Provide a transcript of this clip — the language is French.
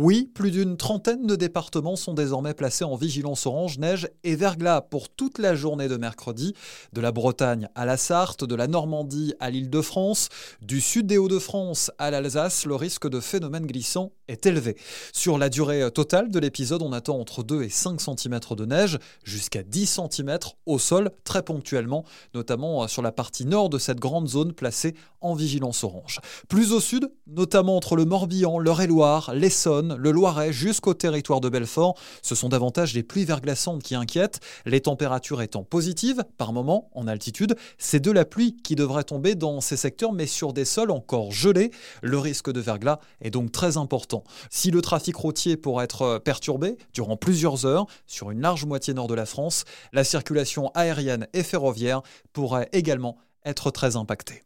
Oui, plus d'une trentaine de départements sont désormais placés en vigilance orange, neige et verglas pour toute la journée de mercredi, de la Bretagne à la Sarthe, de la Normandie à l'île de France, du sud des Hauts-de-France à l'Alsace, le risque de phénomènes glissants est élevé. Sur la durée totale de l'épisode, on attend entre 2 et 5 cm de neige, jusqu'à 10 cm au sol, très ponctuellement, notamment sur la partie nord de cette grande zone placée en vigilance orange. Plus au sud, notamment entre le Morbihan, l'Eure-et-Loire, le Loiret jusqu'au territoire de Belfort. Ce sont davantage les pluies verglaçantes qui inquiètent, les températures étant positives par moment en altitude. C'est de la pluie qui devrait tomber dans ces secteurs, mais sur des sols encore gelés. Le risque de verglas est donc très important. Si le trafic routier pourrait être perturbé durant plusieurs heures sur une large moitié nord de la France, la circulation aérienne et ferroviaire pourrait également être très impactée.